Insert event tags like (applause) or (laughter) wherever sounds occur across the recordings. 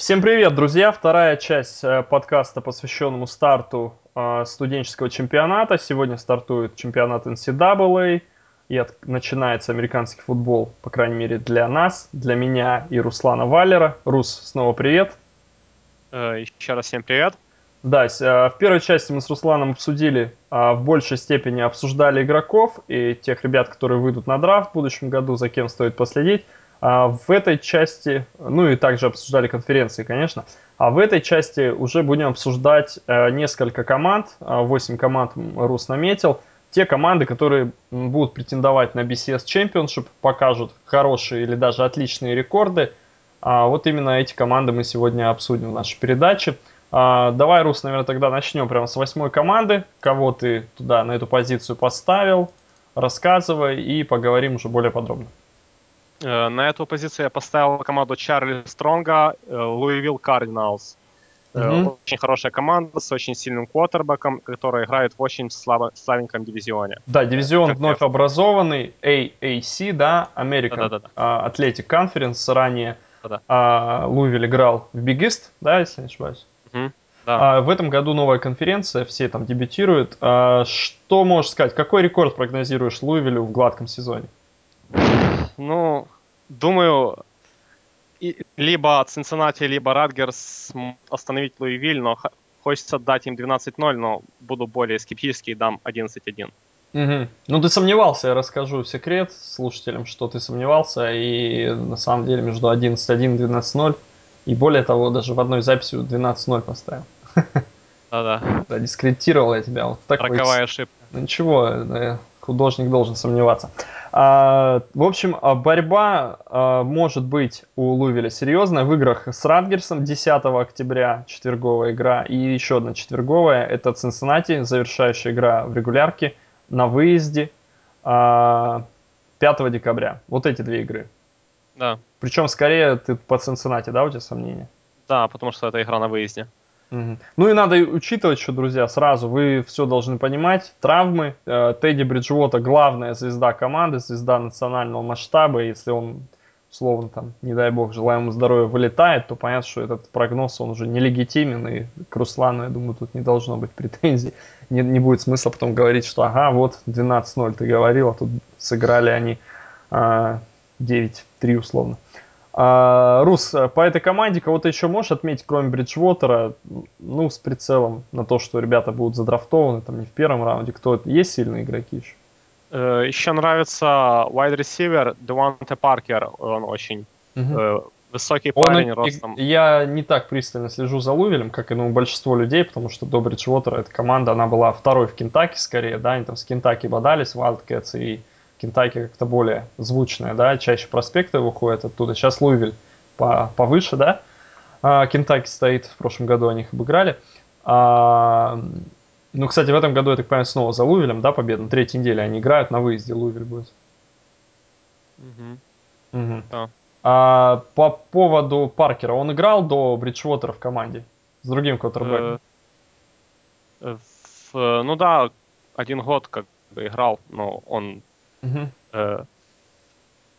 Всем привет, друзья! Вторая часть э, подкаста, посвященному старту э, студенческого чемпионата. Сегодня стартует чемпионат NCAA и от, начинается американский футбол, по крайней мере для нас, для меня и Руслана Валера. Рус, снова привет! Э, еще раз всем привет! Да, в первой части мы с Русланом обсудили, в большей степени обсуждали игроков и тех ребят, которые выйдут на драфт в будущем году, за кем стоит последить. А в этой части, ну и также обсуждали конференции, конечно, а в этой части уже будем обсуждать э, несколько команд, 8 команд Рус наметил, те команды, которые будут претендовать на BCS Championship, покажут хорошие или даже отличные рекорды. А вот именно эти команды мы сегодня обсудим в нашей передаче. А, давай, Рус, наверное, тогда начнем прямо с восьмой команды. Кого ты туда на эту позицию поставил, рассказывай и поговорим уже более подробно. Э, на эту позицию я поставил команду Чарли Стронга, Луивилл Кардиналс. Угу. Очень хорошая команда с очень сильным квотербеком, который играет в очень слабо, слабеньком дивизионе. Да, дивизион как вновь я... образованный, AAC, да, American да. Athletic Conference, ранее. Луивилл играл в East, да, если не ошибаюсь. Угу. Да. А, в этом году новая конференция, все там дебютируют. А, что можешь сказать, какой рекорд прогнозируешь Луивиллю в гладком сезоне? Ну, думаю, либо Цинциннати, либо Радгерс остановить Луивиль, но хочется дать им 12-0, но буду более скептический и дам 11-1. Угу. Ну, ты сомневался, я расскажу секрет слушателям, что ты сомневался, и на самом деле между 11-1 и 12-0, и более того, даже в одной записи 12-0 поставил. (laughs) Да-да. Да, дискредитировал я тебя. Вот такой... Роковая ошибка. Ну ничего, художник должен сомневаться. А, в общем, а, борьба а, может быть у Лувеля серьезная. В играх с Радгерсом 10 октября четверговая игра и еще одна четверговая. Это Цинциннати, завершающая игра в регулярке на выезде 5 декабря. Вот эти две игры. Да. Причем скорее ты по Цинциннати, да, у тебя сомнения? Да, потому что это игра на выезде. Ну и надо учитывать, что, друзья, сразу вы все должны понимать. Травмы. Э, Тедди Бриджвота главная звезда команды, звезда национального масштаба. Если он, условно, там, не дай бог, желаем ему здоровья, вылетает, то понятно, что этот прогноз, он уже нелегитимен. И к Руслану, я думаю, тут не должно быть претензий. (laughs) Не, не будет смысла потом говорить, что ага, вот 12-0 ты говорил, а тут сыграли они а, 9-3 условно. А, Рус, по этой команде кого-то еще можешь отметить, кроме Бриджвотера, ну, с прицелом на то, что ребята будут задрафтованы там не в первом раунде, кто есть сильные игроки еще? Э, еще нравится wide receiver Деванте Паркер, он очень угу. высокий парень он, ростом. Я не так пристально слежу за Лувелем, как и ну, большинство людей, потому что до Бриджвотера эта команда, она была второй в Кентаки скорее, да, они там с Кентаки бодались, Wildcats и Кентаки как-то более звучная, да, чаще проспекты выходят оттуда. Сейчас Луивиль по, повыше, да. А, Кентаки стоит, в прошлом году они их обыграли. А, ну, кстати, в этом году, я так понимаю, снова за Луивилем, да, победа. На третьей неделе они играют, на выезде Луивиль будет. Угу. Угу. Да. А, по поводу Паркера, он играл до Бриджвотера в команде с другим квотербеком? Э, ну да, один год как бы играл, но он Угу.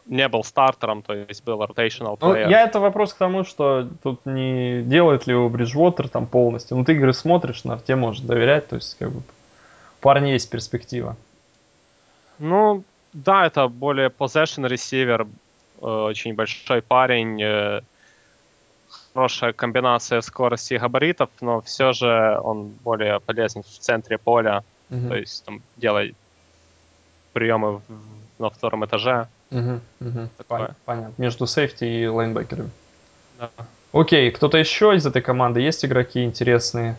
Не был стартером, то есть был rotational ну, player. Ну, я это вопрос к тому, что тут не делает ли его Бриджвотер там полностью. Ну, ты игры смотришь, на тебе можешь доверять, то есть как бы у парня есть перспектива. Ну, да, это более possession receiver, э, очень большой парень, э, хорошая комбинация скорости и габаритов, но все же он более полезен в центре поля, угу. то есть там делать приемы на втором этаже. Угу, угу. Такое. Понятно. Между сейфти и лайнбекерами. Да. Окей, кто-то еще из этой команды? Есть игроки интересные?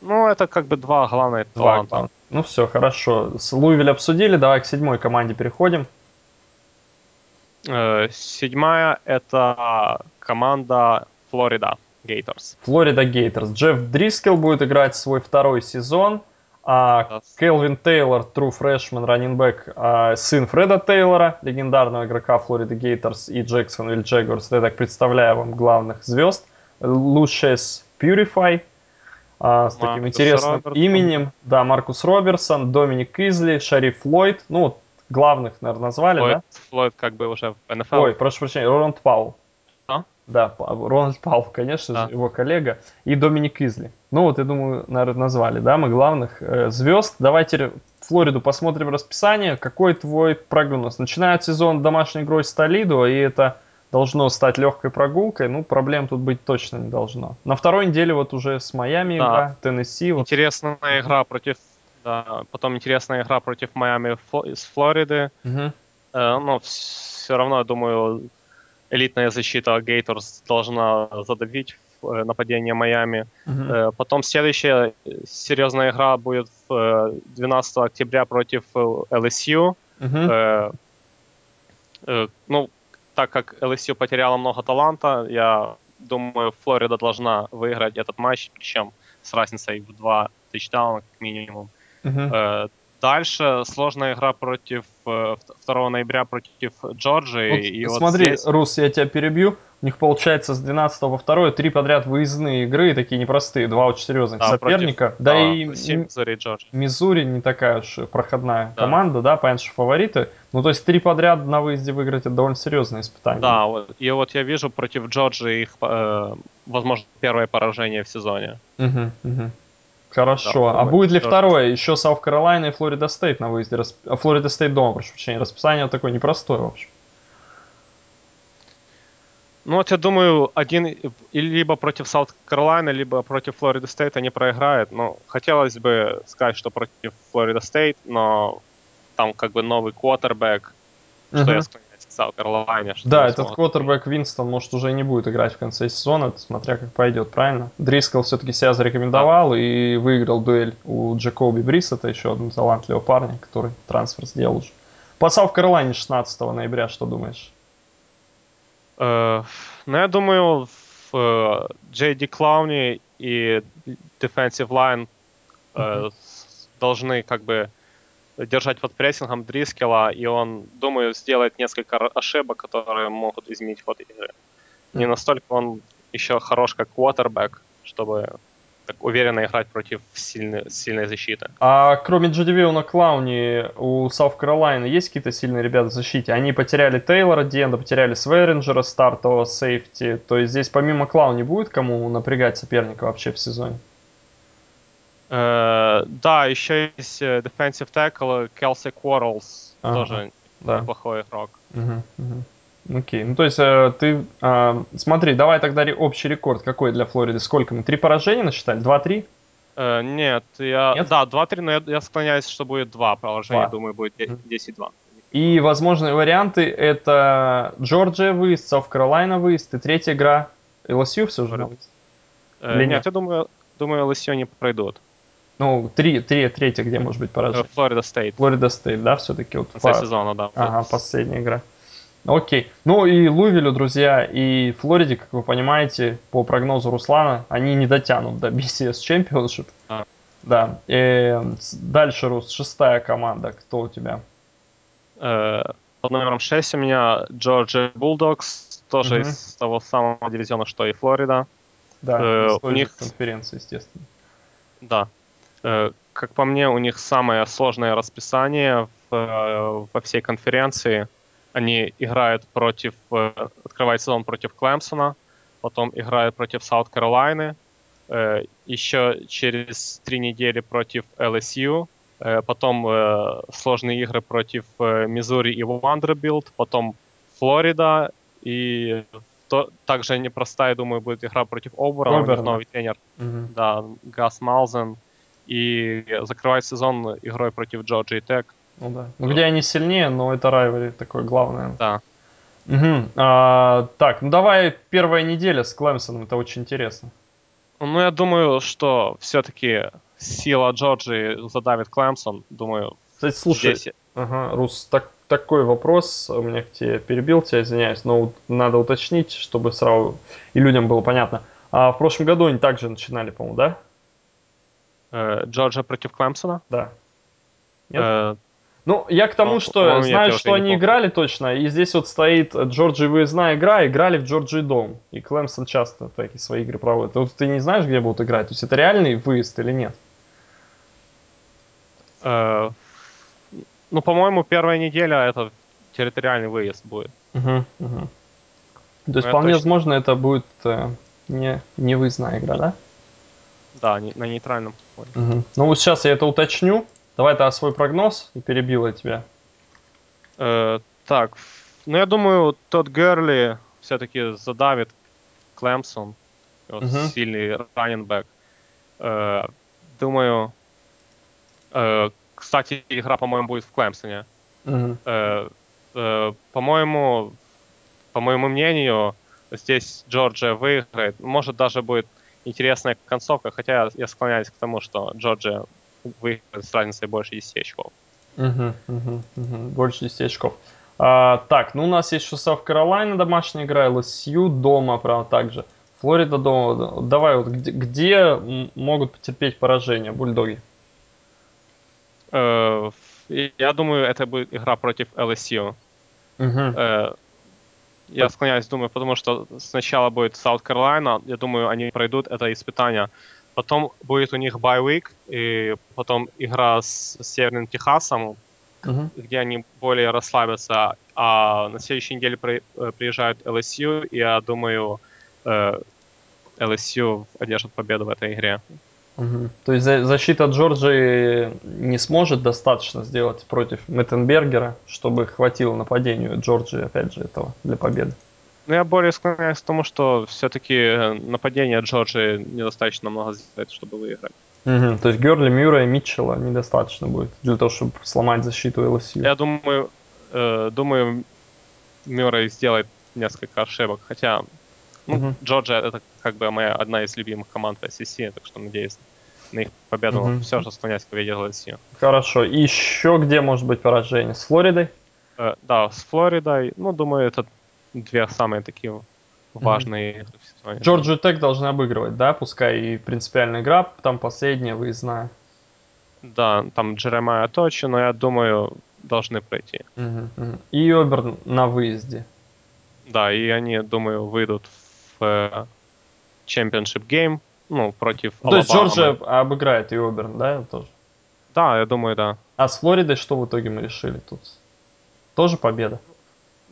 Ну, это как бы два главных два таланта. Ну все, хорошо. С Луивиль обсудили, давай к седьмой команде переходим. Э, седьмая это команда Флорида Гейтерс. Флорида Гейтерс. Джефф Дрискел будет играть свой второй сезон. А Келвин Тейлор, true freshman, раннинбэк, а, сын Фреда Тейлора, легендарного игрока Флорида Гейтерс и Джексонвилл Джегорс. Я так представляю вам главных звезд. Лучшес Purify, а, с Маркус таким интересным Робертсон. именем. Да, Маркус Роберсон, Доминик Изли, Шариф Флойд. Ну, главных, наверное, назвали, Флойд, да? Флойд как бы уже в НФЛ. Ой, прошу прощения, Роланд Паул. Да, Рональд Пауэлл, конечно да. же, его коллега, и Доминик Изли. Ну вот, я думаю, наверное, назвали, да, мы главных э, звезд. Давайте Флориду посмотрим расписание. Какой твой прогноз? Начинает сезон домашней игрой с Толидо, и это должно стать легкой прогулкой. Ну, проблем тут быть точно не должно. На второй неделе вот уже с Майами да. игра, Теннесси. Вот. Интересная игра против... Да, потом интересная игра против Майами из Флориды. Угу. Э, но все равно, я думаю, элитная защита Гейторс должна задавить э, нападение Майами. Uh-huh. Потом следующая серьезная игра будет 12 октября против LSU. Uh-huh. Ну, так как LSU потеряла много таланта, я думаю, Флорида должна выиграть этот матч, причем с разницей в два тачдауна как минимум. Uh-huh. Дальше сложная игра против 2 э, ноября против Джорджии. Вот, и смотри, вот здесь... Рус, я тебя перебью. У них получается с 12 по 2 три подряд выездные игры, такие непростые, два очень серьезных да, соперника. Против, да, да и Миссури, Джорджи. Миссури не такая уж проходная да. команда, да, понятно, что фавориты. Ну, то есть три подряд на выезде выиграть это довольно серьезное испытание. Да, вот, и вот я вижу против Джорджии, э, возможно, первое поражение в сезоне. Угу, угу. Хорошо. Да, а будет ли второе? Еще South Carolina и Florida State на выезде. Florida State дома, прошу прощения. Расписание такое непростое, в общем. Ну вот я думаю, один либо против South Carolina, либо против Florida State они проиграют. Но хотелось бы сказать, что против Florida State, но там как бы новый квотербек, что uh-huh. я Саут Каролайне. Да, этот квотербек Винстон, может, уже не будет играть в конце сезона, смотря как пойдет, правильно? Дрискл все-таки себя зарекомендовал да. и выиграл дуэль у Джакоби Брис, это еще один талантливый парень, который трансфер сделал уже. По Саут Каролайне 16 ноября, что думаешь? Uh, ну, я думаю, в uh, Джей Ди Клауни и Defensive Line uh, должны как бы держать под прессингом Дрискела, и он, думаю, сделает несколько ошибок, которые могут изменить ход игры. Не настолько он еще хорош как квотербек, чтобы так уверенно играть против сильной, сильной защиты. А кроме Джудивиона Клауни у Саут Каролайна есть какие-то сильные ребята в защите? Они потеряли Тейлора Диэнда, потеряли Сверинджера, стартового сейфти. То есть здесь помимо Клауни будет кому напрягать соперника вообще в сезоне? Э, да, еще есть э, defensive tackle Келси Quarles, ага, тоже да. неплохой игрок. Угу, угу. Окей, ну то есть э, ты, э, смотри, давай тогда общий рекорд какой для Флориды? Сколько мы? Три поражения насчитали? Два-три? Э, нет, я, нет? да, два-три, но я, я склоняюсь, что будет два поражения, 2. думаю, будет 10-2. И возможные варианты это Джорджия выезд, Саут Каролайна выезд и третья игра LSU все же? Э, нет, нет, я думаю, думаю, LSU не пройдут. Ну, три, три, третья, где может быть поражение? Florida State. Florida State, да, все-таки? Вот по... сезона, да. Ага, последняя игра. Окей. Ну и Луивилю, друзья, и Флориде, как вы понимаете, по прогнозу Руслана, они не дотянут до BCS Championship. А. Да. И дальше, Рус, шестая команда. Кто у тебя? Э, под номером 6 у меня Джорджия Bulldogs, тоже угу. из того самого дивизиона, что и Флорида. Да, э, у них конференция, естественно. Да. Э, как по мне, у них самое сложное расписание в, э, во всей конференции. Они играют против, э, открывают сезон против Клемсона, потом играют против Саут Каролайны, еще через три недели против ЛСЮ, потом сложные игры против Миссури и Вандербилт, потом Флорида, и то, также непростая, думаю, будет игра против Оберна, у них новый тренер, угу. да, Гас Малзен, и закрывать сезон игрой против Джорджии Тек. Ну да. Ну, где они сильнее, но это rivalry такое главное. Да. Угу. А, так, ну давай первая неделя с Клемсоном, это очень интересно. Ну, я думаю, что все-таки сила Джорджии задавит Клемсон, думаю. Кстати, слушай, здесь... ага, Рус, так, такой вопрос, у меня к тебе перебил тебя, извиняюсь, но надо уточнить, чтобы сразу и людям было понятно. А в прошлом году они также начинали, по-моему, да? Э, Джорджа против Клемсона? Да. Нет? Э, ну, я к тому, ну, что знаю, что они играли точно, и здесь вот стоит Джорджи выездная игра, играли в Джорджи дом, и Клемсон часто такие свои игры проводит. Вот ты не знаешь, где будут играть? То есть это реальный выезд или нет? Э, ну, по-моему, первая неделя это территориальный выезд будет. Угу, угу. То есть, вполне точно... возможно, это будет э, не, не выездная игра, да? Да, не, на нейтральном поле. Угу. Ну вот сейчас я это уточню. Давай тогда свой прогноз и перебил я тебя. Э, так, ну я думаю, тот Герли все-таки задавит Клемсон. Вот угу. Сильный раненбэк. Э, думаю, э, кстати, игра, по-моему, будет в Клемсоне. Угу. Э, э, по-моему, по моему мнению, здесь Джорджия выиграет. Может, даже будет интересная концовка, хотя я склоняюсь к тому, что Джорджия выиграет с разницей больше 10 очков. Угу, угу, угу. Больше 10 очков. А, так, ну у нас есть Саут Каролайна домашняя игра, ЛСЮ дома, правда, также. Флорида дома. Давай, вот где, где могут потерпеть поражение бульдоги? Э, я думаю, это будет игра против LSU. Угу. Э, я склоняюсь, думаю, потому что сначала будет Саут Каролайна, я думаю, они пройдут это испытание. Потом будет у них байвик, и потом игра с Северным Техасом, uh-huh. где они более расслабятся. А на следующей неделе при, э, приезжают LSU, и я думаю, э, LSU одержит победу в этой игре. Угу. То есть защита Джорджии не сможет достаточно сделать против Меттенбергера, чтобы хватило нападению Джорджии, опять же, этого для победы? Ну, я более склоняюсь к тому, что все-таки э, нападение Джорджии недостаточно много сделать, чтобы выиграть. Угу. То есть Герли, Мюра и Митчелла недостаточно будет для того, чтобы сломать защиту ЛСЮ? Я думаю, э, думаю, Мюррей сделает несколько ошибок, хотя ну, угу. Джорджия это как бы моя одна из любимых команд SEC, так что надеюсь на их победу. Угу. Все же склоняюсь к победе LSU. Хорошо. И еще где может быть поражение? С Флоридой? Э, да, с Флоридой. Ну, думаю, это две самые такие важные сезоне. Джорджию Тек должны обыгрывать, да? Пускай и принципиальная игра, там последняя выездная. Да, там Джеремая Точи, но я думаю, должны пройти. Угу. И Оберн на выезде. Да, и они, думаю, выйдут в в Championship Game, ну, против То есть Джорджия обыграет и Оберн, да, тоже? Да, я думаю, да. А с Флоридой что в итоге мы решили тут? Тоже победа?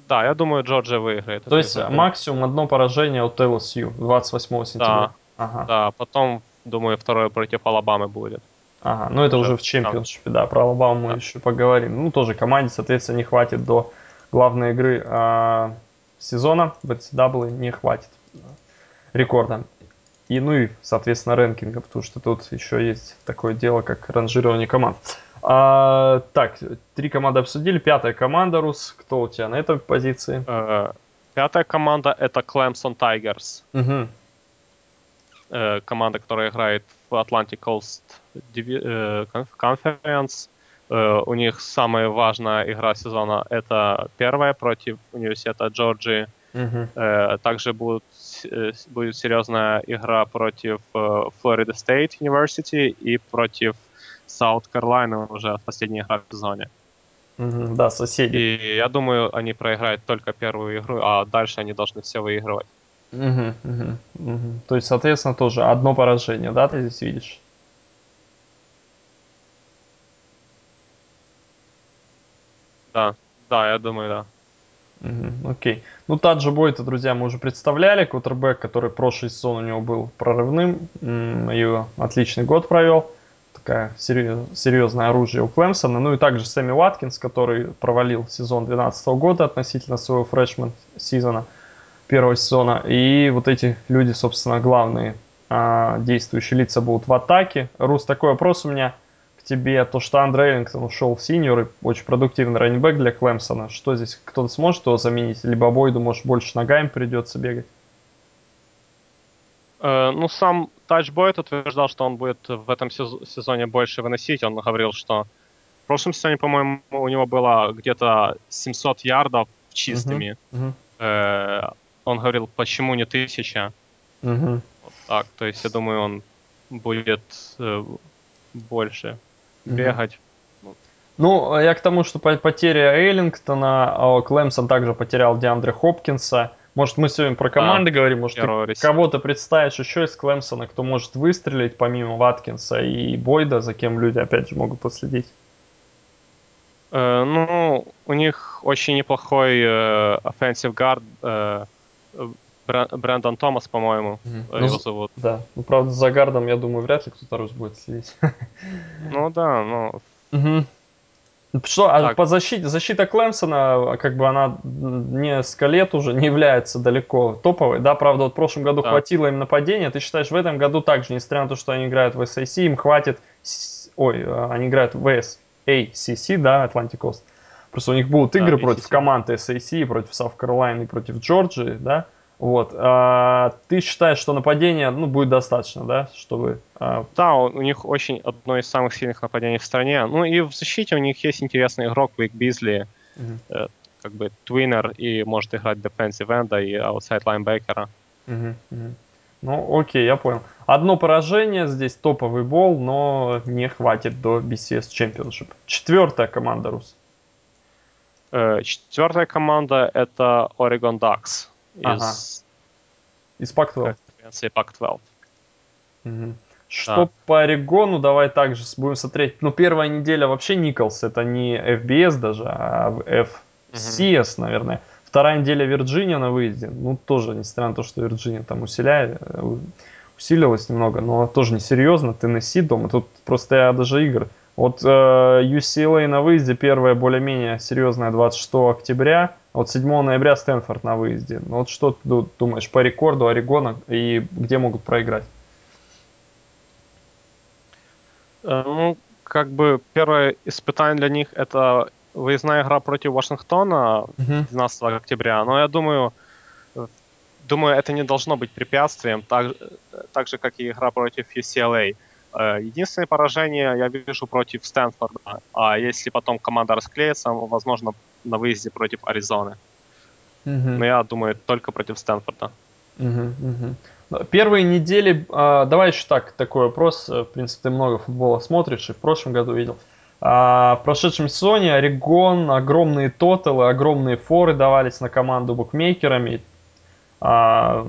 Да, я думаю, Джорджия выиграет. То есть победу. максимум одно поражение от LSU 28 сентября? Да, ага. да, потом, думаю, второе против Алабамы будет. Ага, ну это уже, уже в чемпионшипе, да, про Алабаму да. мы еще поговорим. Ну, тоже команде, соответственно, не хватит до главной игры а, сезона в NCAA не хватит рекорда. И, ну и, соответственно, рэнкинга, потому что тут еще есть такое дело, как ранжирование команд. А, так, три команды обсудили. Пятая команда, Рус. Кто у тебя на этой позиции? Э, пятая команда это Clemson Tigers. Угу. команда, которая играет в Atlantic Coast Conference. Э, у них самая важная игра сезона это первая против университета Джорджии. Uh-huh. Также будет, э, будет серьезная игра против Florida State University и против South Carolina уже последняя игра в сезоне. Uh-huh. Да, соседи. И я думаю, они проиграют только первую игру, а дальше они должны все выигрывать. Угу, угу, угу. То есть, соответственно, тоже одно поражение, да, ты здесь видишь? Да, да, я думаю, да. Угу, окей. Ну, Таджа Бойта, друзья, мы уже представляли. Кутербэк, который прошлый сезон у него был прорывным. И отличный год провел. Такая серьезное оружие у Клемсона. Ну и также Сэмми Уаткинс, который провалил сезон 2012 года относительно своего фрешмен сезона, первого сезона. И вот эти люди, собственно, главные а, действующие лица будут в атаке. Рус, такой вопрос у меня – тебе то, что Андре Эллингтон ушел в синьор, и очень продуктивный раннинбэк для Клемсона. Что здесь, кто-то сможет его заменить? Либо Бойду, может, больше ногами придется бегать? Э, ну, сам Тач Бойд утверждал, что он будет в этом сезоне больше выносить. Он говорил, что в прошлом сезоне, по-моему, у него было где-то 700 ярдов чистыми. Uh-huh, uh-huh. он говорил, почему не тысяча? Uh-huh. Вот так, то есть я думаю, он будет э, больше бегать. Ну, я к тому, что потеря Эйлингтона, а Клемсон также потерял Диандре Хопкинса. Может, мы сегодня про команды да, говорим, может, ты кого-то представишь еще из Клемсона, кто может выстрелить помимо Ваткинса и Бойда, за кем люди, опять же, могут последить? Э, ну, у них очень неплохой э, offensive guard э, Брэндон Томас, по-моему, Мгм. его Ну, зовут. Да. Ну, правда, за гардом, я думаю, вряд ли кто-то рус будет следить. (laughs) Ну да, ну, Мгм. Что, а Так. по защите, защита Клемсона, как бы она м, несколько лет уже не является далеко топовой, да, правда, вот в прошлом году Да. хватило им нападения, ты считаешь, в этом году также, несмотря на то, что они играют в SAC, им хватит, ой, а, они играют в SACC, да, Atlantic Coast, просто у них будут Да, игры против ACC. команд SAC, против South Carolina и против Джорджии, да, вот, а, ты считаешь, что нападения, ну, будет достаточно, да, чтобы, а, да, у них очень одно из самых сильных нападений в стране. Ну и в защите у них есть интересный игрок, Вик Бизли, мгм. как бы твиннер и может играть defensive энда и аутсайд лайнбекера. Мгм, мгм. Ну, окей, я понял. Одно поражение, здесь топовый бол, но не хватит до BCS Championship. Четвертая команда, Рус. Э, Четвертая команда это Oregon Ducks Ага. из Из Pac-12. конференции Pac-12. Мгм. Что по Орегону, давай также будем смотреть. Ну, первая неделя вообще Николс, это не FBS даже, а FCS, наверное. Вторая неделя Вирджиния на выезде. Ну, тоже, несмотря на то, что Вирджиния там усиляет, э, усилилась немного, но тоже несерьезно. Теннесси дома, тут просто я даже игр. Вот э, UCLA на выезде первая более-менее серьезная 26 октября, вот 7 ноября Стэнфорд на выезде. Ну, вот что ты ду- думаешь по рекорду Орегона и где могут проиграть? Э, Ну, как бы первое испытание для них это выездная игра против Вашингтона Мгм. 12 октября. Но я думаю, думаю, это не должно быть препятствием, так, э, так же, как и игра против UCLA. Э, Единственное поражение я вижу против Стэнфорда. А если потом команда расклеится, возможно, на выезде против Аризоны. Мгм. Но я думаю, только против Стэнфорда. Мгм. Ну, Первые недели, а, давай еще так, такой вопрос, э, в принципе, ты много футбола смотришь и в прошлом году видел. А, в прошедшем сезоне Орегон, огромные тоталы, огромные форы давались на команду букмекерами. А,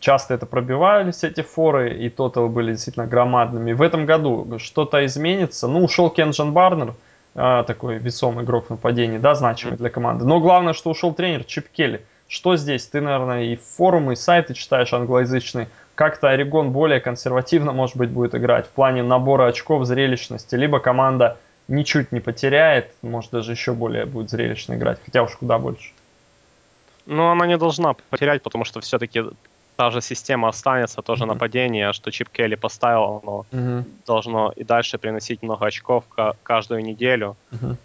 часто это пробивались, эти форы, и тоталы были действительно громадными. В этом году что-то изменится. Ну, ушел Кенджан Барнер, а, такой весомый игрок в нападении, да, значимый для команды. Но главное, что ушел тренер Чип Келли. Что здесь? Ты, наверное, и форумы, и сайты читаешь англоязычные. Как-то Орегон более консервативно, может быть, будет играть в плане набора очков, зрелищности. Либо команда ничуть не потеряет, может, даже еще более будет зрелищно играть. Хотя уж куда больше. Но она не должна потерять, потому что все-таки та же система останется, тоже Мгм. нападение, что Чип Келли поставил, оно Мгм. должно и дальше приносить много очков ка- каждую неделю. Мгм.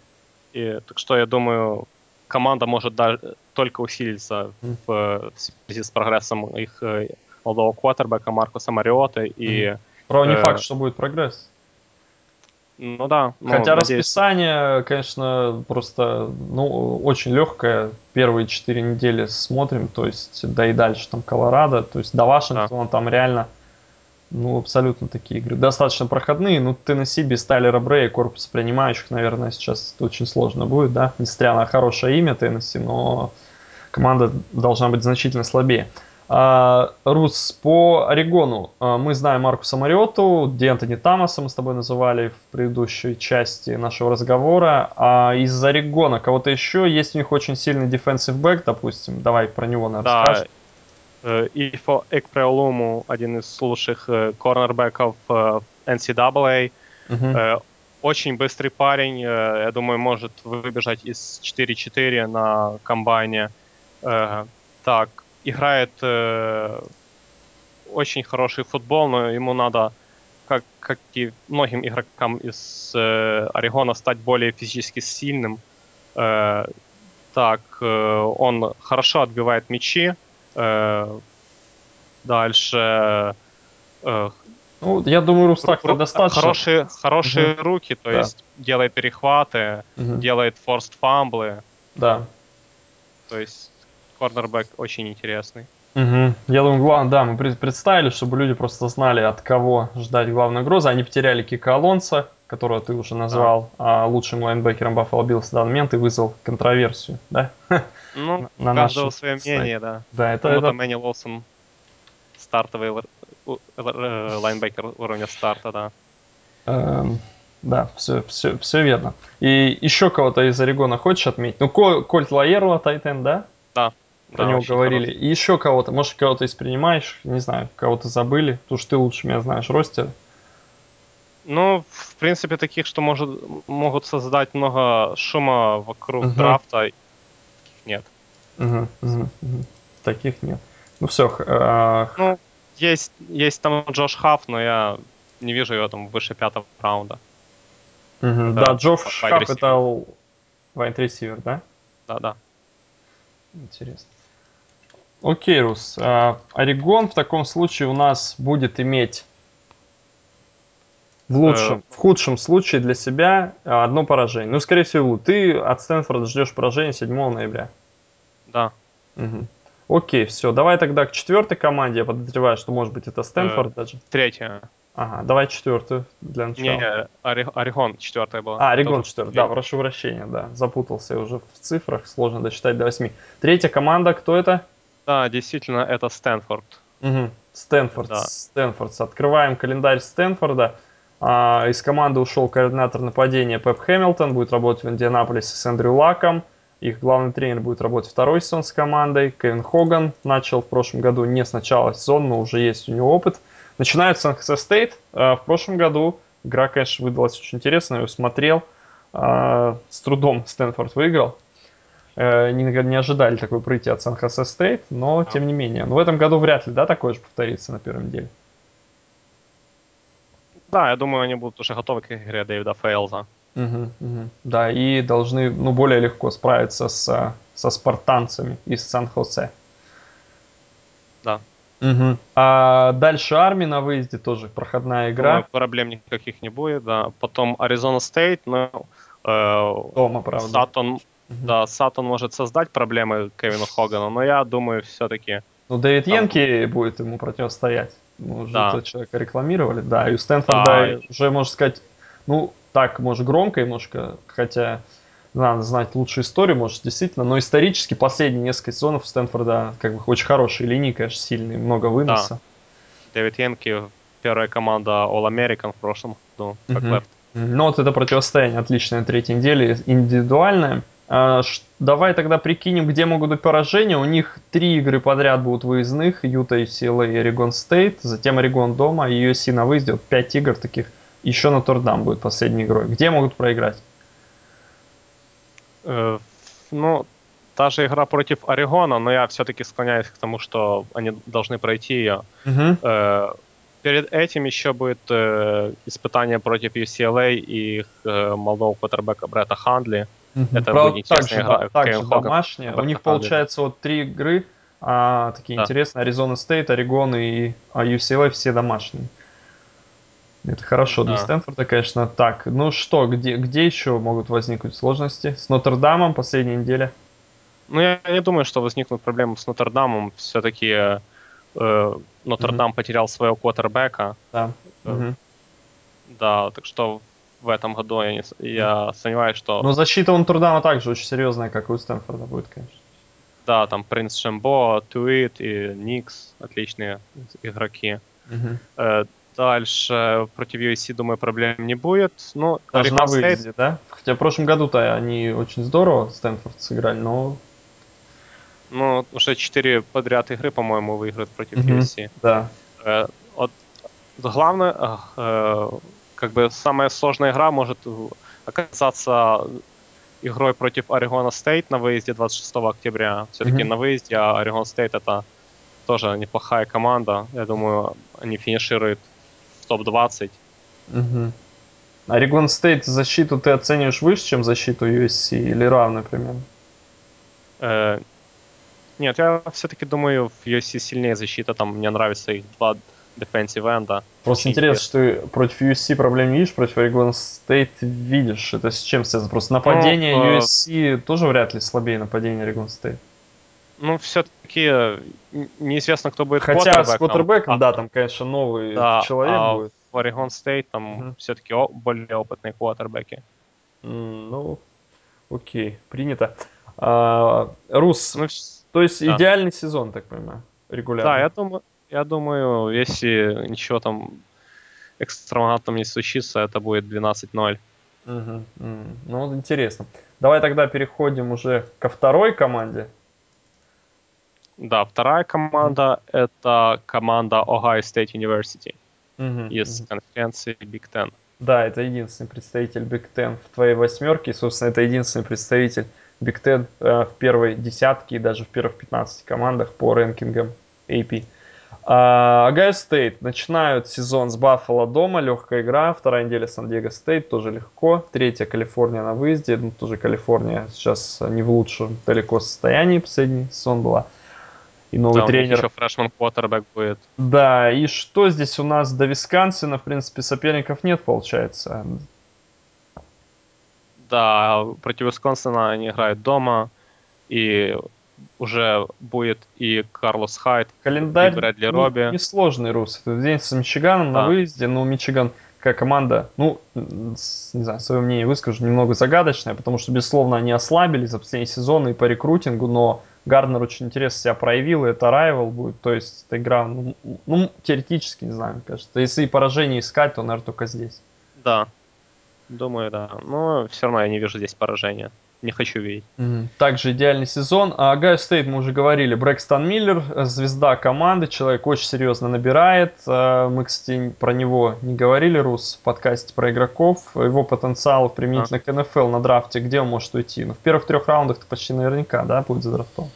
И, так что я думаю, команда может да- только усилиться Мгм. в, э, в связи с прогрессом их э, молодого квотербека Маркуса Мариота. И, Правда, не Э, факт, что будет прогресс. Ну да, ну, Хотя надеюсь, расписание, конечно, просто ну, очень легкое. Первые четыре недели смотрим, то есть, да и дальше там Колорадо, то есть до Вашингтона там реально, ну, абсолютно такие игры. Достаточно проходные, ну, Теннесси без Тайлера Брэя, корпуса принимающих, наверное, сейчас очень сложно будет, да, несмотря на хорошее имя Теннесси, но команда должна быть значительно слабее. А, Рус, по Орегону а, мы знаем Маркуса Мариоту, Диантони Тамаса мы с тобой называли в предыдущей части нашего разговора. А из Орегона кого-то еще? Есть у них очень сильный defensive back, допустим. Давай про него, наверное, Да, скажешь. э, Ифо Экпреолуму, один из лучших э, корнербеков NCAA. Э, Очень быстрый парень, я думаю, может выбежать из 4-4 на комбайне. Так, играет э, очень хороший футбол, но ему надо, как, как и многим игрокам из э, Орегона, стать более физически сильным. Э, Так, э, он хорошо отбивает мячи. Э, Дальше э, Ну, я думаю, Рус так Ру- достаточно. Хорошие, хорошие руки, то Да. есть делает перехваты, Мгм. делает forced fumble ы. Да. То есть корнербэк очень интересный. Мгм. Я думаю, главное, да, мы пред- представили, чтобы люди просто знали, от кого ждать главной угрозы. Они потеряли Кико Алонсо, которого ты уже назвал а, лучшим лайнбекером Баффало Биллс в данный момент и вызвал контроверсию, да? (laughs) Ну, На у каждого свое мнение, да. Да, это, Кому-то это- Мэнни Лоусон стартовый э, лайнбекер уровня старта, да. эм, да, все, все, все верно. И еще кого-то из Орегона хочешь отметить? Ну, Ко- Кольт Лаерла, Тайтен, да? Да. Про Да, него говорили. хороший. И еще кого-то, может, кого-то из принимаешь, не знаю, кого-то забыли, потому что ты лучше меня знаешь, ростер. Ну, в принципе, таких, что может, могут создать много шума вокруг Мгм. драфта, таких нет. Мгм, мгм, мгм. Таких нет. Ну все, Ну, есть, есть там Джош Хафф, но я не вижу его там выше пятого раунда. да, да, Джош receiver. это вайт ресивер, да? Да-да. Интересно. Окей, Рус. а, Орегон в таком случае у нас будет иметь в лучшем, в худшем случае для себя а, одно поражение. Ну, скорее всего, ты от Стэнфорда ждешь поражения 7 ноября. Да. Мгм. Окей, все. Давай тогда к четвертой команде. Я подозреваю, что может быть это Стэнфорд даже. Третье. Ага, давай четвертую для начала. Не, Ори- Орегон четвертая была. А, Орегон уже четвертый. Да, третья. прошу прощения, да. Запутался я уже в цифрах. Сложно досчитать до 8. Третья команда, кто это? Да, действительно, это Стэнфорд. Мгм. Стэнфорд. Да. Стэнфорд. Открываем календарь Стэнфорда. А, из команды ушел координатор нападения Пеп Хэмилтон. Будет работать в Индианаполисе с Эндрю Лаком. Их главный тренер будет работать второй сезон с командой. Кевин Хоган начал в прошлом году не с начала сезона, но уже есть у него опыт. Начинает Сан-Хосе Стейт. В прошлом году игра, конечно, выдалась очень интересная. Я ее смотрел. А, С трудом Стэнфорд выиграл. Э, Не, не ожидали такой прыти от Сан-Хосе Стейт, но тем не менее. Но в этом году вряд ли, да, такое же повторится на первом неделе. Да, я думаю, они будут уже готовы к игре Дэвида Фейлза. Мгм, мгм. Да, и должны, ну, более легко справиться с, со спартанцами из Сан-Хосе. Да. Мгм. А дальше Арми на выезде тоже проходная игра. Думаю, проблем никаких не будет, да. Потом Аризона Стейт, ну, э, Дома, правда. Сатон, Да, Сатон может создать проблемы Кевину Хогану, но я думаю, все-таки Ну, Дэвид Там- Янки будет ему противостоять. Мы уже Да. этого человека рекламировали. Да, и у Стэнфорда Да. уже, можно сказать, ну, так, может, громко немножко, хотя надо знать лучшую историю, может, действительно, но исторически последние несколько сезонов у Стэнфорда как бы очень хорошие линии, конечно, сильные, много выноса. Дэвид Янки, первая команда All American в прошлом году, как лефт. Ну, вот это противостояние отличное на третьей неделе, индивидуальное. А, давай тогда прикинем, где могут быть поражения. У них три игры подряд будут выездных. Юта, UCLA и Орегон Стейт. Затем Орегон дома и USC на выезде. Вот пять игр таких. Еще Нотр-Дам будет последней игрой. Где могут проиграть? Э, Ну, та же игра против Орегона, но я все-таки склоняюсь к тому, что они должны пройти ее. Мгм. Э, Перед этим еще будет э, испытание против UCLA и их молодого квотербека Бретта Хандли. Это Правда, будет также, игра. да, также Хоган, домашняя. У них получается вот три игры. а, такие Да. интересные. Аризона Стейт, Орегон и а, UCLA все домашние. Это хорошо для Да. Стэнфорда, конечно. Так, ну что, где, где еще могут возникнуть сложности? С Нотр-Дамом последняя неделя. Ну, я не думаю, что возникнут проблемы с Нотр-Дамом. Все-таки э, Нотр-Дам потерял своего квотербека. Да. Э, Мгм. Да, так что в этом году я, не, я сомневаюсь, что Но защита у Нотр-Дама также очень серьезная, как и у Стэнфорда будет, конечно. да, там Принц Шембо, Туит и Никс отличные игроки. Мгм. Э, Дальше против USC, думаю, проблем не будет. Ну, Даже Oregon на State, выезде, да? Хотя в прошлом году-то они очень здорово Стэнфорд сыграли, но... ну, уже четыре подряд игры, по-моему, выиграют против Мгм. USC. Да. Э, вот главное, э, как бы самая сложная игра может в- оказаться игрой против Орегона Стейт на выезде 26 октября. Все-таки Мгм. на выезде, а Орегон Стейт это тоже неплохая команда. Я думаю, они финишируют в топ-20. Мгм. Орегон Стейт защиту ты оцениваешь выше, чем защиту USC или равно примерно? Э, Нет, я все-таки думаю, в USC сильнее защита. Там мне нравится их два defensive end а. Просто интересно, что ты против USC проблем не видишь, против Орегон Стейт видишь. Это с чем связано? Просто нападение э, USC тоже вряд ли слабее нападения Орегон Стейт. Ну, все-таки неизвестно, кто будет Хотя с квотербеком. квотербеком, А- да, там, конечно, новый Да, человек а будет. в Орегон Стейт там Мгм. все-таки более опытные квотербеки. Ну, окей, принято. А, Рус, Ну, то есть да. идеальный сезон, так понимаю, регулярно. да, я думаю, я думаю, если ничего там экстравагантного не случится, это будет 12-0. Мгм, мгм. Ну, интересно. Давай тогда переходим уже ко второй команде. Да, вторая команда — это команда Ohio State University Мгм, из мгм. конференции Big Ten. Да, это единственный представитель Big Ten в твоей восьмерке. И, собственно, это единственный представитель Big Ten э, в первой десятке и даже в первых 15 командах по рэнкингам AP. А, Огайо Стейт начинают сезон с Баффало дома, легкая игра. Вторая неделя Сан-Диего Стейт, тоже легко. Третья Калифорния на выезде, ну, тоже Калифорния сейчас не в лучшем далеко состоянии, последний сезон была. И новый Да, тренер. еще фрешман квотербек будет. Да, и что здесь у нас до Висконсина, в принципе, соперников нет, получается. Да, против Висконсина они играют дома, и уже будет и Карлос Хайт, Календарь и Брэдли Робби. несложный, Рус. Это день с Мичиганом на Да. выезде, но Мичиган как команда, ну, не знаю, свое мнение выскажу, немного загадочная, потому что, безусловно, они ослабили за последние сезоны и по рекрутингу, но Гарднер очень интересно себя проявил, и это райвел будет, то есть эта игра, ну, ну, теоретически, не знаю, мне кажется. Если и поражение искать, то, наверное, только здесь. Да, думаю, да. Но все равно я не вижу здесь поражения. Не хочу видеть. Также идеальный сезон. Огайо Стейт, мы уже говорили, Брэкстон Миллер, э, звезда команды, человек очень серьезно набирает. Э, Мы, кстати, про него не говорили, Рус, в подкасте про игроков. Его потенциал применительно к НФЛ на драфте, где он может уйти? Ну, в первых трех раундах почти наверняка, да, будет задрафтован.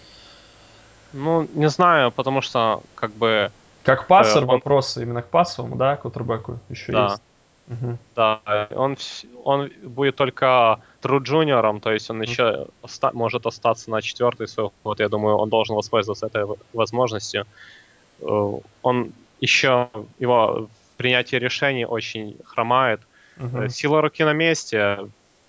Ну, не знаю, потому что, как бы, Как пассер, Э, он- вопросы именно к пассовому, да, к кутербеку еще Да. есть. Мгм. да, он, он будет только true джуниором, то есть он еще оста- может остаться на четвертый свой год. Я думаю, он должен воспользоваться этой возможностью. Э, Он еще, его принятие решений очень хромает. Э, Сила руки на месте,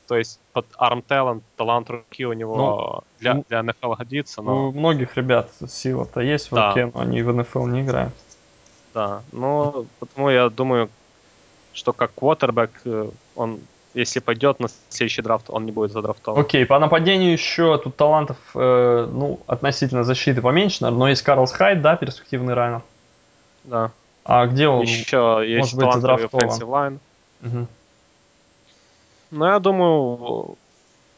то есть под арм талант, талант руки у него для, ну, для НФЛ годится, но У многих ребят сила-то есть в Да. руке, но они в НФЛ не играют. да. Но потому я думаю, что как квотербек э, он, если пойдет на следующий драфт, он не будет задрафтован. Окей, по нападению еще тут талантов, э, ну, относительно защиты поменьше, наверное, но есть Карлс Хайд, да, перспективный раннер. Да. А где он? Еще есть быть талантливый задрафтован. Мгм. Но я думаю, в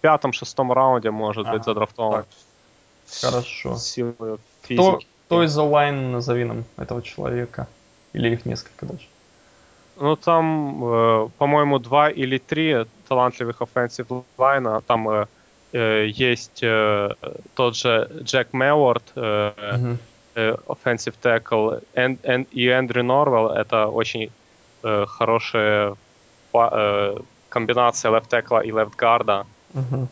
пятом-шестом раунде может Ага, быть задрафтован. так. Хорошо. Силы Кто, физики. кто из онлайн назови нам этого человека? Или их несколько даже? Ну, там, э, по-моему, два или три талантливых offensive лайна. Там э, э, есть э, тот же Джек Мелворд, э, э, offensive tackle, Эн- и Эндрю Норвелл. Это очень э, хорошая э, комбинация left tackle и. Мгм.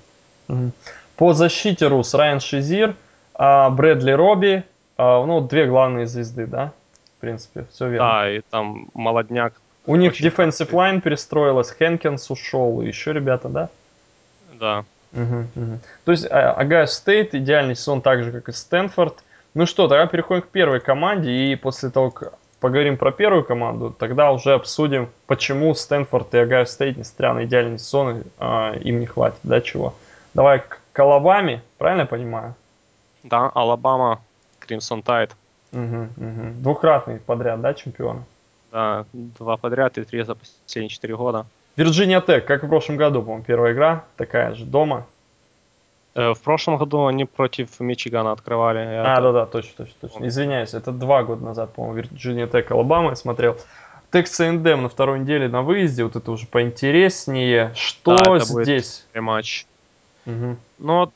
Мгм. По защите Рус Райан Шизир, а, Брэдли Робби, а, ну, две главные звезды, да? В принципе, все верно. Да, и там молодняк. У них очень defensive хороший. line перестроилась, Хенкинс ушел, и еще ребята, да? Да. Мгм, мгм. То есть а, Огайо Стейт идеальный сезон так же, как и Стэнфорд. Ну что, тогда переходим к первой команде, и после того, как поговорим про первую команду, тогда уже обсудим, почему Стэнфорд и Огайо Стейт, несмотря на идеальные сезоны, а, им не хватит, да, чего. Давай к Алабаме, правильно я понимаю? Да, Алабама, Crimson Tide. Мгм, мгм. Двукратный подряд, да, чемпион? Да, два подряд и три за последние четыре года. Вирджиния Тек, как в прошлом году, по-моему, первая игра, такая же, дома. Э, В прошлом году они против Мичигана открывали. А, это- да-да, точно, точно, точно. Извиняюсь, это два года назад, по-моему, Вирджиния Тек, Алабама я смотрел. Текс A&M на второй неделе на выезде, вот это уже поинтереснее. Что Да, это будет здесь? рематч. Мгм. Ну вот,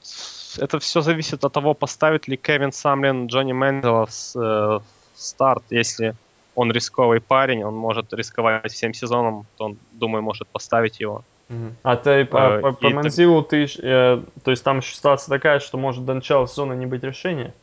это все зависит от того, поставит ли Кевин Самлин Джонни Мендела в э, в старт. Если он рисковый парень, он может рисковать всем сезоном, то он, думаю, может поставить его. А ты по, Э, по- по так- Манзилу ты, э, то есть там еще ситуация такая, что может до начала сезона не быть решения?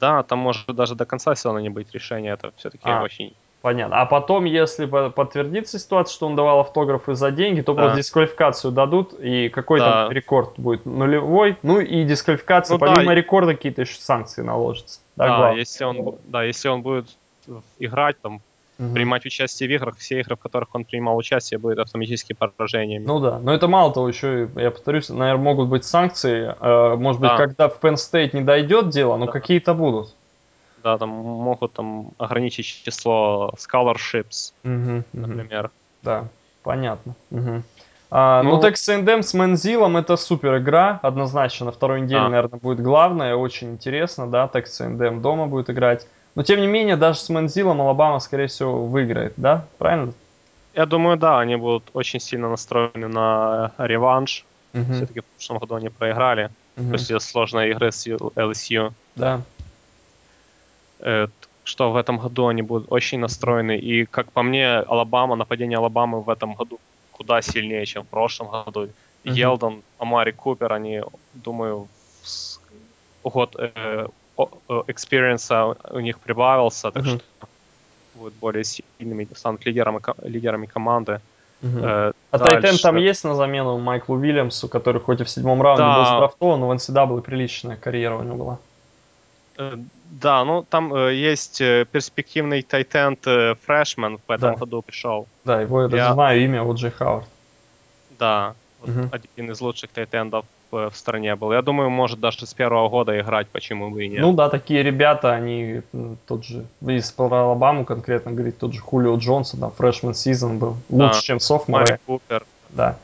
Да, там может даже до конца сезона не быть решения. Это все-таки А. очень... Понятно. А потом, если по- подтвердится ситуация, что он давал автографы за деньги, то Да. просто дисквалификацию дадут, и какой там Да. рекорд будет? Нулевой? Ну и дисквалификация, Ну да, помимо и- рекорда, какие-то еще санкции наложатся. Да, Да, главное. если он, да, если он будет играть, там, Мгм. принимать участие в играх, все игры, в которых он принимал участие, будут автоматически поражениями. Ну да, но это мало того, еще, я повторюсь, наверное, могут быть санкции. э, Может быть, Да. когда в Penn State не дойдет дело, но Да. какие-то будут. Да, там могут там ограничить число scholarships, мгм. например. Да, понятно. Мгм. А, ну, Ну, Texas A&M с Мензилом это супер игра, однозначно. На второй неделе, Да. наверное, будет главное, очень интересно, да, Texas A&M дома будет играть. Но, тем не менее, даже с Мензилом Алабама, скорее всего, выиграет, да? Правильно? я думаю, да, они будут очень сильно настроены на реванш. Мгм, Все-таки в прошлом году они проиграли мгм. после сложной игры с LSU. Да. Э, что в этом году они будут очень настроены. И, как по мне, Алабама, нападение Алабамы в этом году куда сильнее, чем в прошлом году. Мгм. Елдон, Амари Купер, они, думаю, с- год э, experience а у них прибавился, так Мгм. что будут более сильными, станут лидерами, лидерами команды. Мгм. Э, А Тайтен дальше- там есть на замену Майклу Уильямсу, который хоть и в седьмом раунде был Да. задрафтован, но в NCAA приличная карьера у него была. Э, Да, ну там э, есть э, перспективный тайтенд э, фрешмен в этом Да. году пришел. Да, его я Я- знаю имя, вот Джей Хауард. Да, вот один из лучших тайтендов в стране был. Я думаю, может даже с первого года играть, почему бы и нет. Ну да, такие ребята, они м, тот же, если про Алабаму конкретно говорить, тот же Хулио Джонсон, там, фрешмен сезон был лучше, чем софморы. Мари Купер. Да.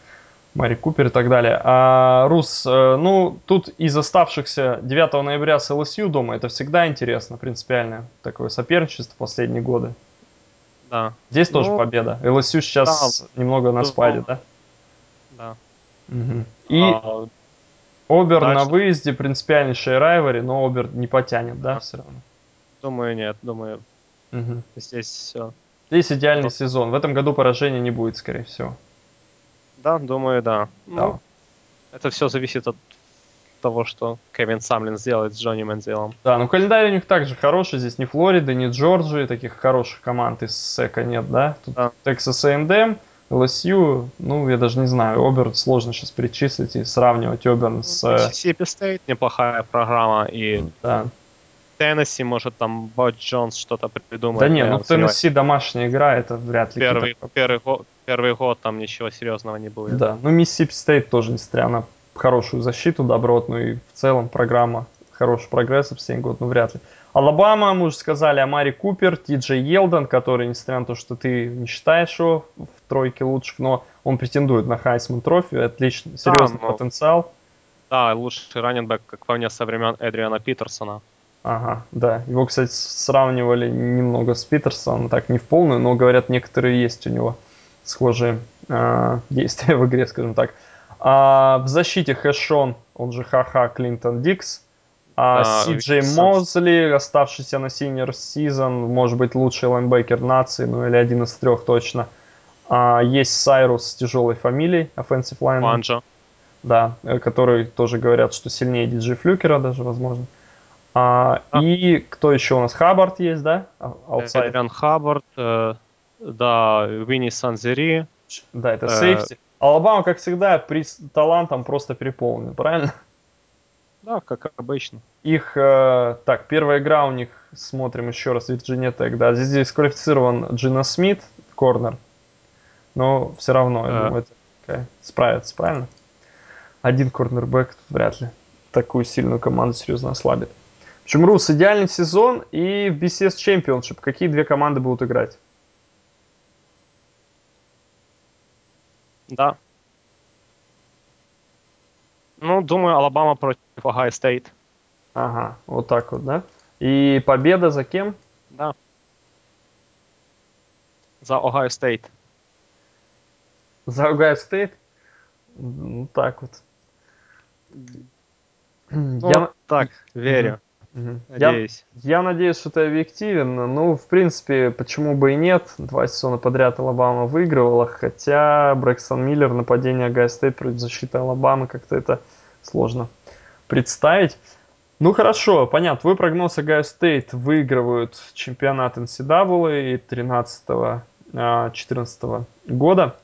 Мари Купер и так далее. А, Рус, э, ну, тут из оставшихся 9 ноября с ЛСЮ дома, это всегда интересно, принципиальное такое соперничество в последние годы. Да, Здесь тоже Ну, победа. ЛСЮ сейчас немного на Ну, спаде, да? да. Мгм. И А, Обер на дальше. выезде принципиальнейшая райвари, но Обер не потянет, да, все равно. думаю, нет. Думаю, Мгм. здесь все. Здесь идеальный Да. сезон. В этом году поражения не будет, скорее всего. Да, думаю, да. Да. Ну, это все зависит от того, что Кевин Самлин сделает с Джонни Мензелом. Да, ну календарь у них также хороший. Здесь ни Флориды, ни Джорджии, таких хороших команд из СЭКа нет, да? Тут Да. Texas A&M, LSU, ну, я даже не знаю, Оберн сложно сейчас перечислить и сравнивать Оберн с... Mississippi State неплохая программа, и Да, Теннесси, может, там Батч Джонс что-то придумает. да не, ну в. Теннесси домашняя игра, это вряд ли Первый, первый, год, первый год там ничего серьезного не будет. Да, ну Миссисипи Стейт тоже, несмотря на хорошую защиту добротную и в целом программа хороший прогресс в 7 год, ну вряд ли. Алабама, мы уже сказали, Амари Купер, Ти Джей Елдон, который, несмотря на то, что ты не считаешь его в тройке лучших, но он претендует на Heisman Trophy, отлично, серьезный но- потенциал. Да, лучший раненбэк, как по мне, со времен Эдриана Питерсона. Ага, да. Его, кстати, сравнивали немного с Питерсоном, так не в полную, но говорят, некоторые есть у него схожие а, действия в игре, скажем так. А, в защите Хэшон, он же Ха-Ха Клинтон Дикс. А Да, Си Джей. Мозли, оставшийся на синьор сезон, может быть, лучший лайнбекер нации, ну или один из трех точно. А, есть Сайрус с тяжелой фамилией, offensive lineman. Манджо. Да, э, который тоже говорят, что сильнее Ди Джей Флюкера даже, возможно. А, А. И кто еще у нас? Хаббард есть, да? А-. Эдриан Хаббард. э, да, Винни Санзери. Да, это Э. сейфти. Алабама, как всегда, при талантом просто переполнен, правильно? Да, как обычно. Их, э, так, первая игра у них, смотрим еще раз, Вирджиния Тек, да, здесь дисквалифицирован Джина Смит, корнер, но все равно, я думаю, это такая, справится, правильно? Один корнербэк тут вряд ли такую сильную команду серьезно ослабит. В общем, Рус, идеальный сезон и в BCS Championship какие две команды будут играть? Да. Ну, думаю, Алабама против Ohio State. Ага, вот так вот, да? И победа за кем? Да. За Ohio State. За Ohio State? Ну, так вот. Ну, Я, так, верю. Мгм. Я, Надеюсь. я надеюсь, что ты объективен. Ну, в принципе, почему бы и нет. Два сезона подряд Алабама выигрывала, хотя Брэксон Миллер, нападение Ohio State против защиты Алабамы, как-то это сложно представить. Ну хорошо, понятно. Твой прогноз Ohio State выигрывают чемпионат NCAA 13-14 года.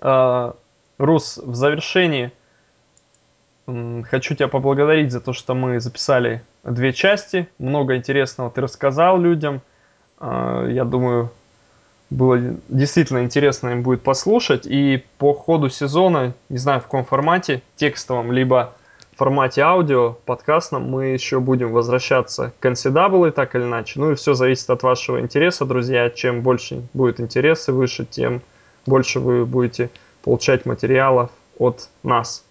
А, Рус, в завершении хочу тебя поблагодарить за то, что мы записали две части. Много интересного ты рассказал людям. А, Я думаю, было действительно интересно им будет послушать. И по ходу сезона, не знаю в каком формате, текстовом, либо в формате аудио, подкастном, мы еще будем возвращаться к NCAA, так или иначе. Ну и все зависит от вашего интереса, друзья. Чем больше будет интерес и выше, тем больше вы будете получать материалов от нас.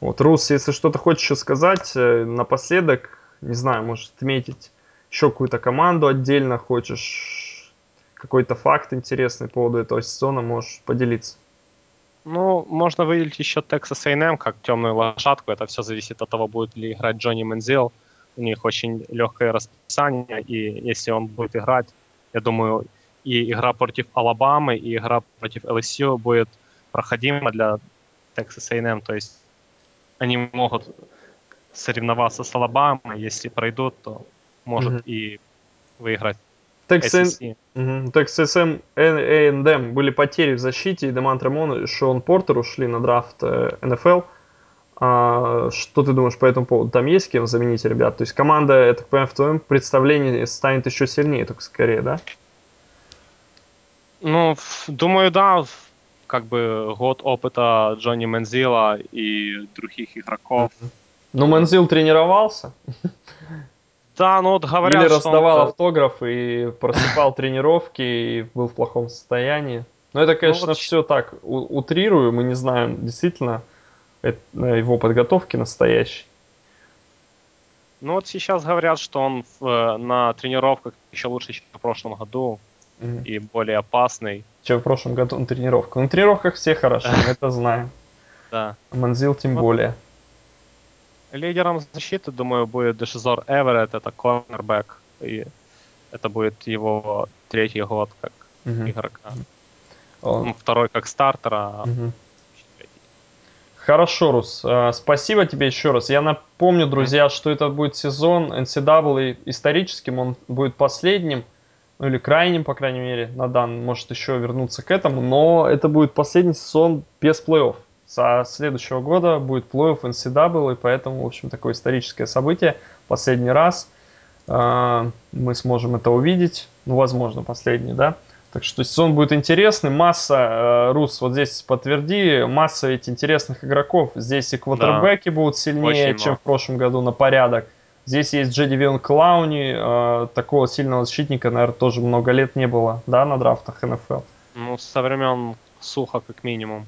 Вот, Рус, если что-то хочешь сказать, э, напоследок, не знаю, может отметить еще какую-то команду отдельно хочешь, какой-то факт интересный по поводу этого сезона, можешь поделиться. Ну, можно выделить еще Texas A&M как темную лошадку. Это все зависит от того, будет ли играть Джонни Мензил. У них очень легкое расписание, и если он будет играть, я думаю, и игра против Алабамы, и игра против LSU будет проходима для Texas A&M. То есть они могут соревноваться с Алабамой. Если пройдут, то может mm-hmm. и выиграть угу. Texas A&M были потери в защите, и Деман Тремон и Шон Портер ушли на драфт э, НФЛ. А, что ты думаешь по этому поводу? Там есть кем заменить ребят? То есть команда, я так понимаю, в твоем представлении станет еще сильнее, только скорее, да? Ну, думаю, да. Как бы год опыта Джонни Мензила и других игроков. Ну, Мензил тренировался. Да, ну вот говорят, Или раздавал он... автографы и просыпал (laughs) тренировки и был в плохом состоянии. Но это, конечно, ну, вот... все так утрирую, мы не знаем действительно его подготовки настоящей. Ну вот сейчас говорят, что он в, э, на тренировках еще лучше, чем в прошлом году mm-hmm. и более опасный. Чем в прошлом году на тренировках. На тренировках все хорошо, мы это знаем. (laughs) Да. Манзил тем более. Лидером защиты, думаю, будет Дешизор Эверетт, это корнербэк, и это будет его третий год как игрока. Он... Ну, второй как стартера. Хорошо, Рус. А, спасибо тебе еще раз. Я напомню, друзья, что это будет сезон NCAA историческим, он будет последним, ну или крайним, по крайней мере, на данный, может еще вернуться к этому, но это будет последний сезон без плей-офф. Со следующего года будет плей-офф NCAA, и поэтому, в общем, такое историческое событие. Последний раз э, мы сможем это увидеть. Ну, возможно, последний, да. Так что сезон будет интересный. Масса, э, Рус, вот здесь подтверди, масса ведь интересных игроков. Здесь и квотербеки да. будут сильнее, Очень чем много. в прошлом году на порядок. Здесь есть Джеди Вилн Клауни, э, такого сильного защитника, наверное, тоже много лет не было, да, на драфтах НФЛ. Ну, со времен Суха, как минимум.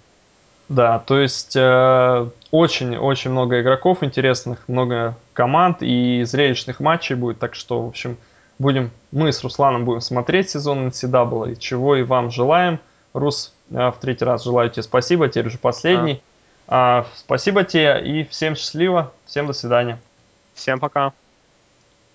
Да, то есть очень-очень э, много игроков интересных, много команд и зрелищных матчей будет, так что, в общем, будем, мы с Русланом будем смотреть сезон NCAA, чего и вам желаем. Рус, э, в третий раз желаю тебе спасибо, теперь уже последний. А. А, спасибо тебе и всем счастливо, всем до свидания. Всем пока.